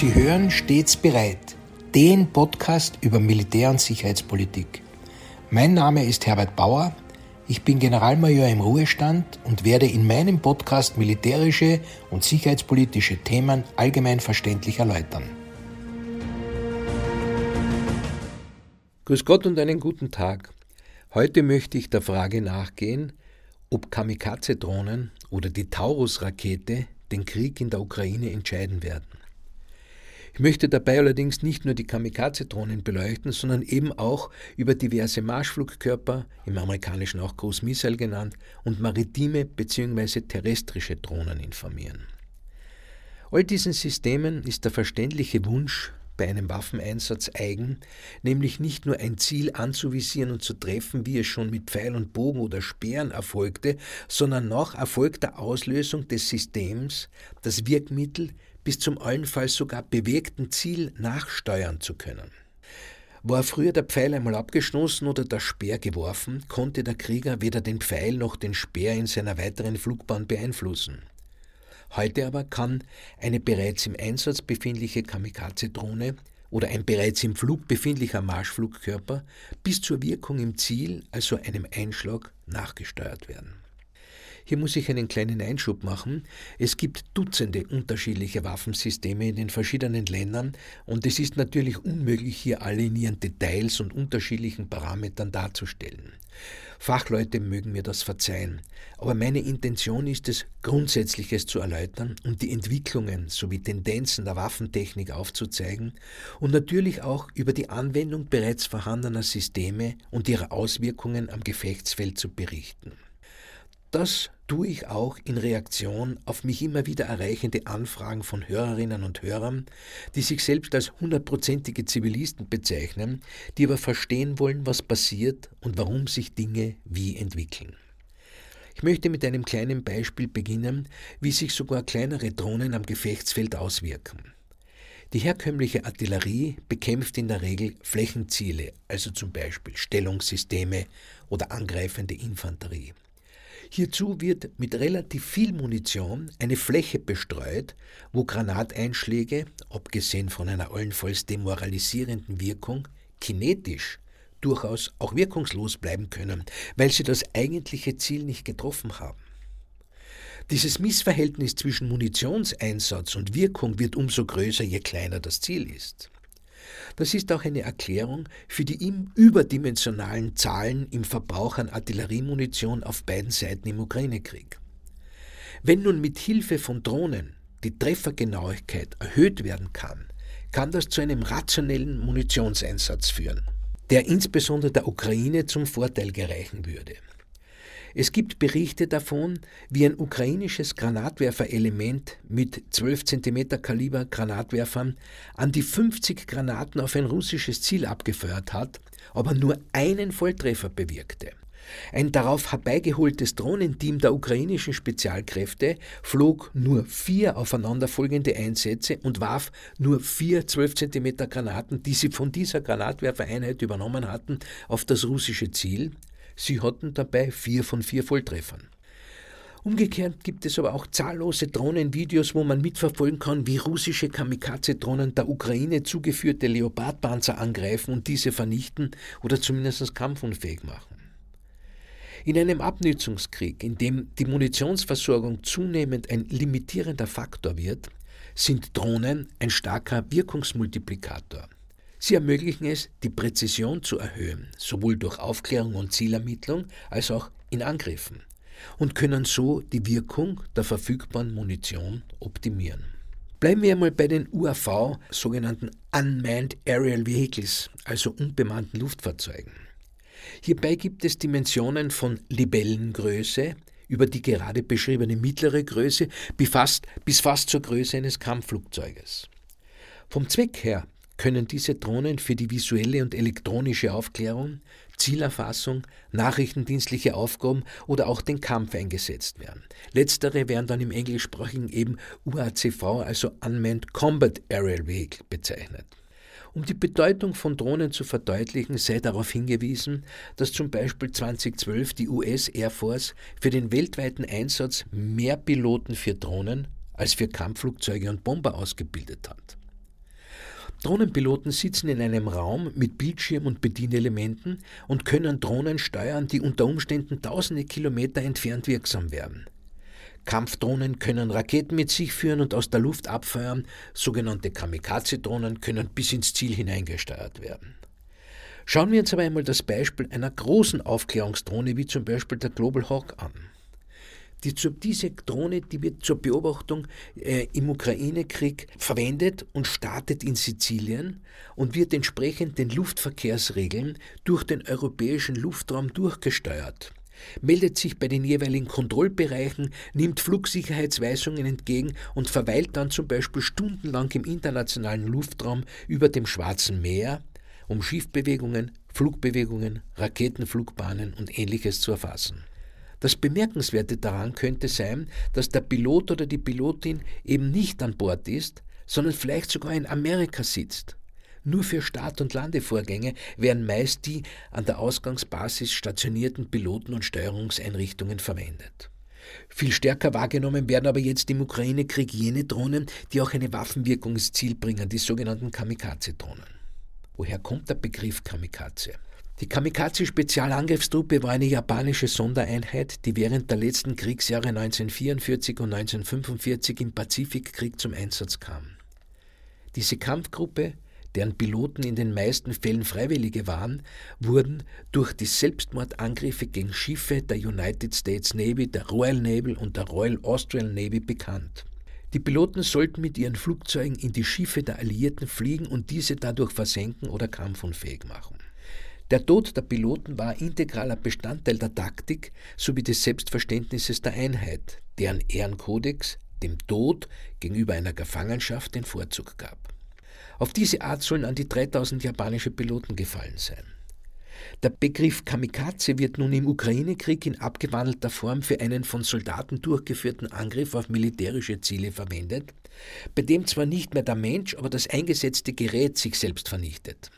Sie hören stets bereit, den Podcast über Militär- und Sicherheitspolitik. Mein Name ist Herbert Bauer, ich bin Generalmajor im Ruhestand und werde in meinem Podcast militärische und sicherheitspolitische Themen allgemein verständlich erläutern. Grüß Gott und einen guten Tag. Heute möchte ich der Frage nachgehen, ob Kamikaze-Drohnen oder die Taurus-Rakete den Krieg in der Ukraine entscheiden werden. Ich möchte dabei allerdings nicht nur die Kamikaze-Drohnen beleuchten, sondern eben auch über diverse Marschflugkörper, im amerikanischen auch Cruise Missile genannt, und maritime bzw. terrestrische Drohnen informieren. All diesen Systemen ist der verständliche Wunsch bei einem Waffeneinsatz eigen, nämlich nicht nur ein Ziel anzuvisieren und zu treffen, wie es schon mit Pfeil und Bogen oder Speeren erfolgte, sondern nach erfolgter Auslösung des Systems das Wirkmittel bis zum allenfalls sogar bewegten Ziel nachsteuern zu können. War früher der Pfeil einmal abgestoßen oder der Speer geworfen, konnte der Krieger weder den Pfeil noch den Speer in seiner weiteren Flugbahn beeinflussen. Heute aber kann eine bereits im Einsatz befindliche Kamikaze-Drohne oder ein bereits im Flug befindlicher Marschflugkörper bis zur Wirkung im Ziel, also einem Einschlag, nachgesteuert werden. Hier muss ich einen kleinen Einschub machen. Es gibt Dutzende unterschiedliche Waffensysteme in den verschiedenen Ländern und es ist natürlich unmöglich, hier alle in ihren Details und unterschiedlichen Parametern darzustellen. Fachleute mögen mir das verzeihen, aber meine Intention ist es, Grundsätzliches zu erläutern und die Entwicklungen sowie Tendenzen der Waffentechnik aufzuzeigen und natürlich auch über die Anwendung bereits vorhandener Systeme und ihre Auswirkungen am Gefechtsfeld zu berichten. Das tue ich auch in Reaktion auf mich immer wieder erreichende Anfragen von Hörerinnen und Hörern, die sich selbst als hundertprozentige Zivilisten bezeichnen, die aber verstehen wollen, was passiert und warum sich Dinge wie entwickeln. Ich möchte mit einem kleinen Beispiel beginnen, wie sich sogar kleinere Drohnen am Gefechtsfeld auswirken. Die herkömmliche Artillerie bekämpft in der Regel Flächenziele, also zum Beispiel Stellungssysteme oder angreifende Infanterie. Hierzu wird mit relativ viel Munition eine Fläche bestreut, wo Granateinschläge, abgesehen von einer allenfalls demoralisierenden Wirkung, kinetisch durchaus auch wirkungslos bleiben können, weil sie das eigentliche Ziel nicht getroffen haben. Dieses Missverhältnis zwischen Munitionseinsatz und Wirkung wird umso größer, je kleiner das Ziel ist. Das ist auch eine Erklärung für die ihm überdimensionalen Zahlen im Verbrauch an Artilleriemunition auf beiden Seiten im Ukraine-Krieg. Wenn nun mit Hilfe von Drohnen die Treffergenauigkeit erhöht werden kann, kann das zu einem rationellen Munitionseinsatz führen, der insbesondere der Ukraine zum Vorteil gereichen würde. Es gibt Berichte davon, wie ein ukrainisches Granatwerferelement mit 12 cm Kaliber Granatwerfern an die 50 Granaten auf ein russisches Ziel abgefeuert hat, aber nur einen Volltreffer bewirkte. Ein darauf herbeigeholtes Drohnenteam der ukrainischen Spezialkräfte flog nur vier aufeinanderfolgende Einsätze und warf nur vier 12 cm Granaten, die sie von dieser Granatwerfereinheit übernommen hatten, auf das russische Ziel, Sie hatten dabei vier von vier Volltreffern. Umgekehrt gibt es aber auch zahllose Drohnenvideos, wo man mitverfolgen kann, wie russische Kamikaze-Drohnen der Ukraine zugeführte Leopardpanzer angreifen und diese vernichten oder zumindest kampfunfähig machen. In einem Abnützungskrieg, in dem die Munitionsversorgung zunehmend ein limitierender Faktor wird, sind Drohnen ein starker Wirkungsmultiplikator. Sie ermöglichen es, die Präzision zu erhöhen, sowohl durch Aufklärung und Zielermittlung als auch in Angriffen, und können so die Wirkung der verfügbaren Munition optimieren. Bleiben wir einmal bei den UAV, sogenannten Unmanned Aerial Vehicles, also unbemannten Luftfahrzeugen. Hierbei gibt es Dimensionen von Libellengröße über die gerade beschriebene mittlere Größe bis fast, bis fast zur Größe eines Kampfflugzeuges. Vom Zweck her können diese Drohnen für die visuelle und elektronische Aufklärung, Zielerfassung, nachrichtendienstliche Aufgaben oder auch den Kampf eingesetzt werden. Letztere werden dann im englischsprachigen eben UACV, also Unmanned Combat Aerial Vehicle, bezeichnet. Um die Bedeutung von Drohnen zu verdeutlichen, sei darauf hingewiesen, dass zum Beispiel 2012 die US Air Force für den weltweiten Einsatz mehr Piloten für Drohnen als für Kampfflugzeuge und Bomber ausgebildet hat. Drohnenpiloten sitzen in einem Raum mit Bildschirm und Bedienelementen und können Drohnen steuern, die unter Umständen tausende Kilometer entfernt wirksam werden. Kampfdrohnen können Raketen mit sich führen und aus der Luft abfeuern, sogenannte Kamikaze-Drohnen können bis ins Ziel hineingesteuert werden. Schauen wir uns aber einmal das Beispiel einer großen Aufklärungsdrohne wie zum Beispiel der Global Hawk an. Die, diese Drohne die wird zur Beobachtung äh, im Ukraine-Krieg verwendet und startet in Sizilien und wird entsprechend den Luftverkehrsregeln durch den europäischen Luftraum durchgesteuert meldet sich bei den jeweiligen Kontrollbereichen, nimmt Flugsicherheitsweisungen entgegen und verweilt dann zum Beispiel stundenlang im internationalen Luftraum über dem Schwarzen Meer, um Schiffbewegungen, Flugbewegungen, Raketenflugbahnen und ähnliches zu erfassen. Das Bemerkenswerte daran könnte sein, dass der Pilot oder die Pilotin eben nicht an Bord ist, sondern vielleicht sogar in Amerika sitzt. Nur für Start- und Landevorgänge werden meist die an der Ausgangsbasis stationierten Piloten- und Steuerungseinrichtungen verwendet. Viel stärker wahrgenommen werden aber jetzt im Ukraine-Krieg jene Drohnen, die auch eine Waffenwirkung ins Ziel bringen, die sogenannten Kamikaze-Drohnen. Woher kommt der Begriff Kamikaze? Die Kamikaze-Spezialangriffstruppe war eine japanische Sondereinheit, die während der letzten Kriegsjahre 1944 und 1945 im Pazifikkrieg zum Einsatz kam. Diese Kampfgruppe, deren Piloten in den meisten Fällen Freiwillige waren, wurden durch die Selbstmordangriffe gegen Schiffe der United States Navy, der Royal Naval und der Royal Australian Navy bekannt. Die Piloten sollten mit ihren Flugzeugen in die Schiffe der Alliierten fliegen und diese dadurch versenken oder kampfunfähig machen. Der Tod der Piloten war integraler Bestandteil der Taktik sowie des Selbstverständnisses der Einheit, deren Ehrenkodex dem Tod gegenüber einer Gefangenschaft den Vorzug gab. Auf diese Art sollen an die 3000 japanische Piloten gefallen sein. Der Begriff Kamikaze wird nun im Ukraine-Krieg in abgewandelter Form für einen von Soldaten durchgeführten Angriff auf militärische Ziele verwendet, bei dem zwar nicht mehr der Mensch, aber das eingesetzte Gerät sich selbst vernichtet.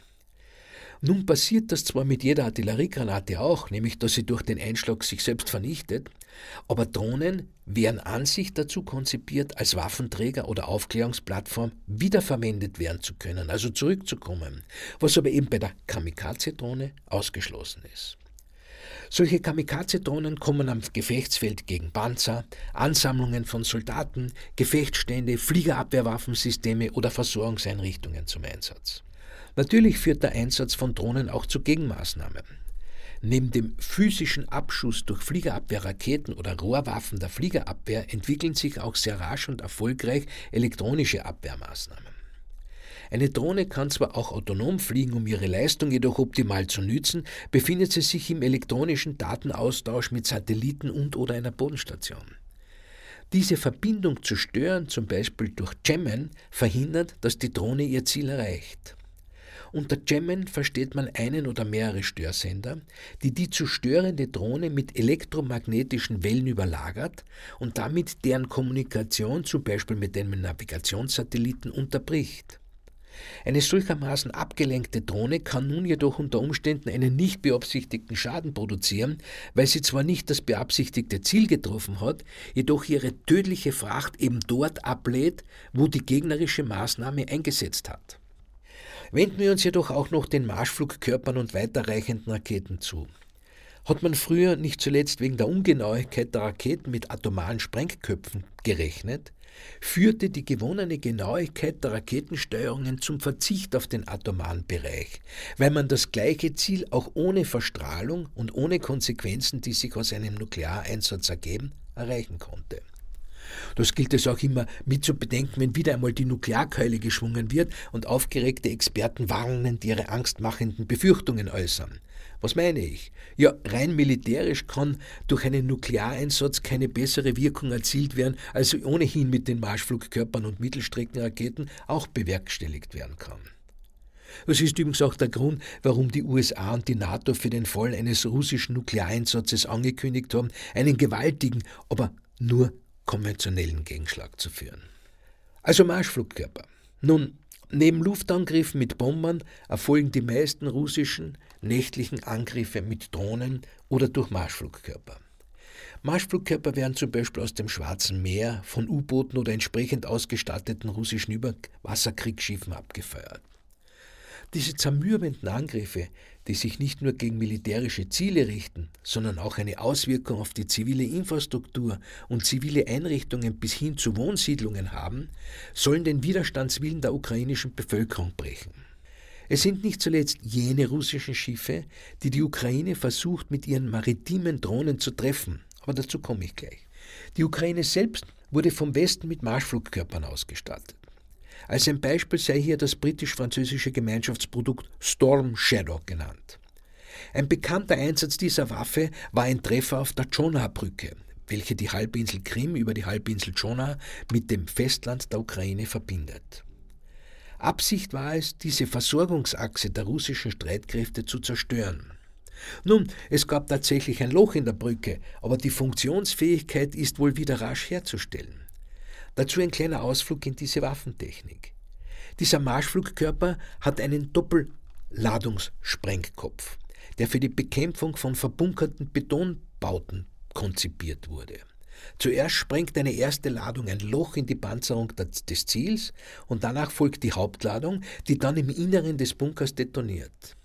Nun passiert das zwar mit jeder Artilleriegranate auch, nämlich dass sie durch den Einschlag sich selbst vernichtet, aber Drohnen wären an sich dazu konzipiert, als Waffenträger oder Aufklärungsplattform wiederverwendet werden zu können, also zurückzukommen, was aber eben bei der Kamikaze-Drohne ausgeschlossen ist. Solche Kamikaze-Drohnen kommen am Gefechtsfeld gegen Panzer, Ansammlungen von Soldaten, Gefechtsstände, Fliegerabwehrwaffensysteme oder Versorgungseinrichtungen zum Einsatz. Natürlich führt der Einsatz von Drohnen auch zu Gegenmaßnahmen. Neben dem physischen Abschuss durch Fliegerabwehrraketen oder Rohrwaffen der Fliegerabwehr entwickeln sich auch sehr rasch und erfolgreich elektronische Abwehrmaßnahmen. Eine Drohne kann zwar auch autonom fliegen, um ihre Leistung jedoch optimal zu nützen, befindet sie sich im elektronischen Datenaustausch mit Satelliten und oder einer Bodenstation. Diese Verbindung zu stören, zum Beispiel durch Jammen, verhindert, dass die Drohne ihr Ziel erreicht. Unter Jammen versteht man einen oder mehrere Störsender, die die zu störende Drohne mit elektromagnetischen Wellen überlagert und damit deren Kommunikation zum Beispiel mit einem Navigationssatelliten unterbricht. Eine solchermaßen abgelenkte Drohne kann nun jedoch unter Umständen einen nicht beabsichtigten Schaden produzieren, weil sie zwar nicht das beabsichtigte Ziel getroffen hat, jedoch ihre tödliche Fracht eben dort ablädt, wo die gegnerische Maßnahme eingesetzt hat. Wenden wir uns jedoch auch noch den Marschflugkörpern und weiterreichenden Raketen zu. Hat man früher nicht zuletzt wegen der Ungenauigkeit der Raketen mit atomaren Sprengköpfen gerechnet, führte die gewonnene Genauigkeit der Raketensteuerungen zum Verzicht auf den atomaren Bereich, weil man das gleiche Ziel auch ohne Verstrahlung und ohne Konsequenzen, die sich aus einem Nukleareinsatz ergeben, erreichen konnte. Das gilt es auch immer mit zu bedenken, wenn wieder einmal die Nuklearkeule geschwungen wird und aufgeregte Experten warnend ihre angstmachenden Befürchtungen äußern. Was meine ich? Ja, rein militärisch kann durch einen Nukleareinsatz keine bessere Wirkung erzielt werden, als ohnehin mit den Marschflugkörpern und Mittelstreckenraketen auch bewerkstelligt werden kann. Das ist übrigens auch der Grund, warum die USA und die NATO für den Fall eines russischen Nukleareinsatzes angekündigt haben, einen gewaltigen, aber nur konventionellen Gegenschlag zu führen. Also Marschflugkörper. Nun, neben Luftangriffen mit Bombern erfolgen die meisten russischen nächtlichen Angriffe mit Drohnen oder durch Marschflugkörper. Marschflugkörper werden zum Beispiel aus dem Schwarzen Meer von U-Booten oder entsprechend ausgestatteten russischen Überwasserkriegsschiffen abgefeuert. Diese zermürbenden Angriffe, die sich nicht nur gegen militärische Ziele richten, sondern auch eine Auswirkung auf die zivile Infrastruktur und zivile Einrichtungen bis hin zu Wohnsiedlungen haben, sollen den Widerstandswillen der ukrainischen Bevölkerung brechen. Es sind nicht zuletzt jene russischen Schiffe, die die Ukraine versucht mit ihren maritimen Drohnen zu treffen, aber dazu komme ich gleich. Die Ukraine selbst wurde vom Westen mit Marschflugkörpern ausgestattet. Als ein Beispiel sei hier das britisch-französische Gemeinschaftsprodukt Storm Shadow genannt. Ein bekannter Einsatz dieser Waffe war ein Treffer auf der Jonah-Brücke, welche die Halbinsel Krim über die Halbinsel Jonah mit dem Festland der Ukraine verbindet. Absicht war es, diese Versorgungsachse der russischen Streitkräfte zu zerstören. Nun, es gab tatsächlich ein Loch in der Brücke, aber die Funktionsfähigkeit ist wohl wieder rasch herzustellen. Dazu ein kleiner Ausflug in diese Waffentechnik. Dieser Marschflugkörper hat einen Doppelladungssprengkopf, der für die Bekämpfung von verbunkerten Betonbauten konzipiert wurde. Zuerst sprengt eine erste Ladung ein Loch in die Panzerung des Ziels und danach folgt die Hauptladung, die dann im Inneren des Bunkers detoniert.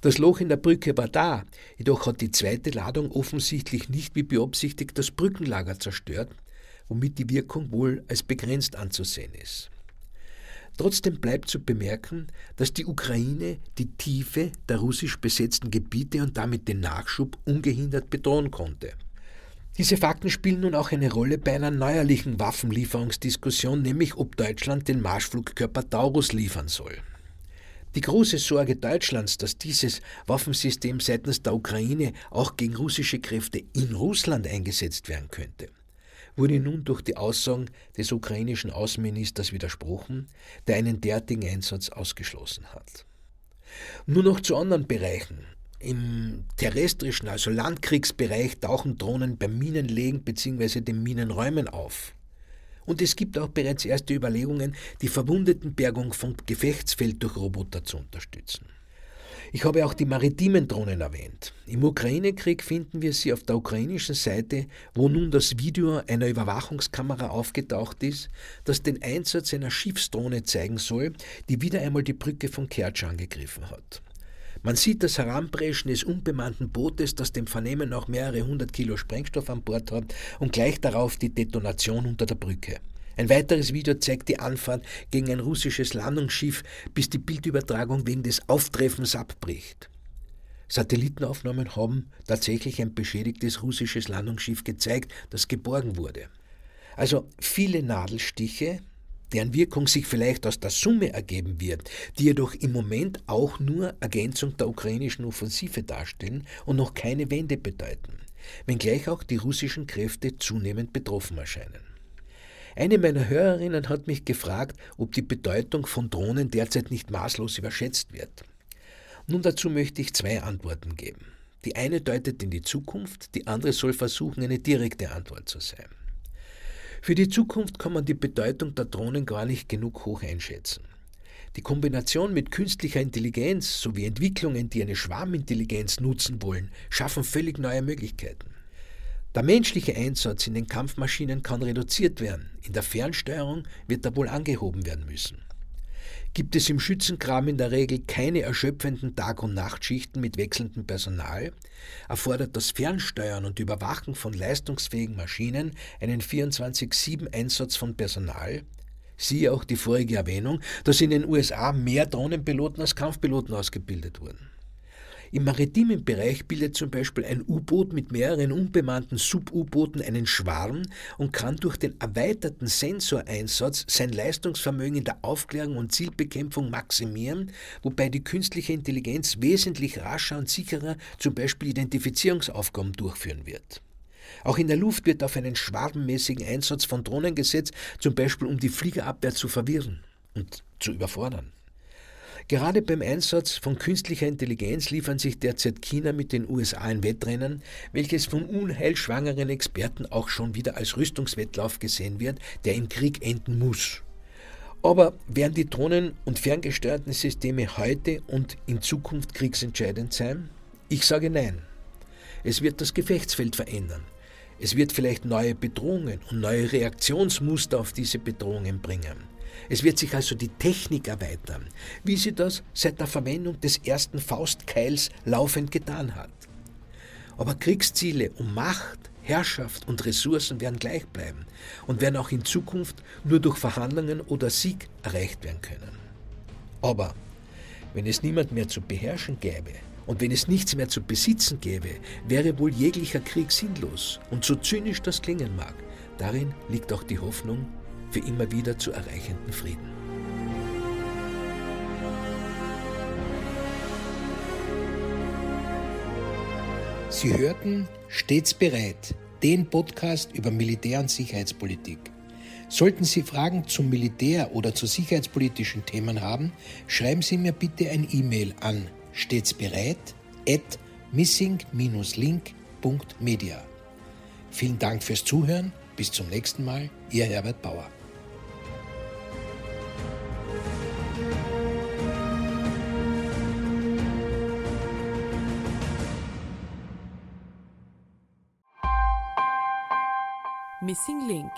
Das Loch in der Brücke war da, jedoch hat die zweite Ladung offensichtlich nicht wie beabsichtigt das Brückenlager zerstört, womit die Wirkung wohl als begrenzt anzusehen ist. Trotzdem bleibt zu bemerken, dass die Ukraine die Tiefe der russisch besetzten Gebiete und damit den Nachschub ungehindert bedrohen konnte. Diese Fakten spielen nun auch eine Rolle bei einer neuerlichen Waffenlieferungsdiskussion, nämlich ob Deutschland den Marschflugkörper Taurus liefern soll. Die große Sorge Deutschlands, dass dieses Waffensystem seitens der Ukraine auch gegen russische Kräfte in Russland eingesetzt werden könnte, wurde nun durch die Aussagen des ukrainischen Außenministers widersprochen, der einen derartigen Einsatz ausgeschlossen hat. Nur noch zu anderen Bereichen. Im terrestrischen, also Landkriegsbereich, tauchen Drohnen beim Minenlegen bzw. den Minenräumen auf. Und es gibt auch bereits erste Überlegungen, die Verwundetenbergung vom Gefechtsfeld durch Roboter zu unterstützen. Ich habe auch die maritimen Drohnen erwähnt. Im Ukraine-Krieg finden wir sie auf der ukrainischen Seite, wo nun das Video einer Überwachungskamera aufgetaucht ist, das den Einsatz einer Schiffsdrohne zeigen soll, die wieder einmal die Brücke von Kertsch angegriffen hat. Man sieht das Heranpreschen des unbemannten Bootes, das dem Vernehmen noch mehrere hundert Kilo Sprengstoff an Bord hat, und gleich darauf die Detonation unter der Brücke. Ein weiteres Video zeigt die Anfahrt gegen ein russisches Landungsschiff, bis die Bildübertragung wegen des Auftreffens abbricht. Satellitenaufnahmen haben tatsächlich ein beschädigtes russisches Landungsschiff gezeigt, das geborgen wurde. Also viele Nadelstiche, deren Wirkung sich vielleicht aus der Summe ergeben wird, die jedoch im Moment auch nur Ergänzung der ukrainischen Offensive darstellen und noch keine Wende bedeuten, wenngleich auch die russischen Kräfte zunehmend betroffen erscheinen. Eine meiner Hörerinnen hat mich gefragt, ob die Bedeutung von Drohnen derzeit nicht maßlos überschätzt wird. Nun dazu möchte ich zwei Antworten geben. Die eine deutet in die Zukunft, die andere soll versuchen, eine direkte Antwort zu sein. Für die Zukunft kann man die Bedeutung der Drohnen gar nicht genug hoch einschätzen. Die Kombination mit künstlicher Intelligenz sowie Entwicklungen, die eine Schwarmintelligenz nutzen wollen, schaffen völlig neue Möglichkeiten. Der menschliche Einsatz in den Kampfmaschinen kann reduziert werden, in der Fernsteuerung wird er wohl angehoben werden müssen. Gibt es im Schützengraben in der Regel keine erschöpfenden Tag- und Nachtschichten mit wechselndem Personal, erfordert das Fernsteuern und Überwachen von leistungsfähigen Maschinen einen 24-7-Einsatz von Personal, Siehe auch die vorige Erwähnung, dass in den USA mehr Drohnenpiloten als Kampfpiloten ausgebildet wurden. Im maritimen Bereich bildet zum Beispiel ein U-Boot mit mehreren unbemannten Sub-U-Booten einen Schwarm und kann durch den erweiterten Sensoreinsatz sein Leistungsvermögen in der Aufklärung und Zielbekämpfung maximieren, wobei die künstliche Intelligenz wesentlich rascher und sicherer zum Beispiel Identifizierungsaufgaben durchführen wird. Auch in der Luft wird auf einen schwarmmäßigen Einsatz von Drohnen gesetzt, zum Beispiel um die Fliegerabwehr zu verwirren und zu überfordern. Gerade beim Einsatz von künstlicher Intelligenz liefern sich derzeit China mit den USA ein Wettrennen, welches von unheilschwangeren Experten auch schon wieder als Rüstungswettlauf gesehen wird, der im Krieg enden muss. Aber werden die Drohnen und ferngesteuerten Systeme heute und in Zukunft kriegsentscheidend sein? Ich sage nein. Es wird das Gefechtsfeld verändern. Es wird vielleicht neue Bedrohungen und neue Reaktionsmuster auf diese Bedrohungen bringen. Es wird sich also die Technik erweitern, wie sie das seit der Verwendung des ersten Faustkeils laufend getan hat. Aber Kriegsziele um Macht, Herrschaft und Ressourcen werden gleich bleiben und werden auch in Zukunft nur durch Verhandlungen oder Sieg erreicht werden können. Aber wenn es niemand mehr zu beherrschen gäbe und wenn es nichts mehr zu besitzen gäbe, wäre wohl jeglicher Krieg sinnlos. Und so zynisch das klingen mag, darin liegt auch die Hoffnung für immer wieder zu erreichenden Frieden. Sie hörten Stets bereit, den Podcast über Militär- und Sicherheitspolitik. Sollten Sie Fragen zum Militär oder zu sicherheitspolitischen Themen haben, schreiben Sie mir bitte ein E-Mail an stets bereit at missing-link.media. Vielen Dank fürs Zuhören. Bis zum nächsten Mal. Ihr Herbert Bauer. Missing Link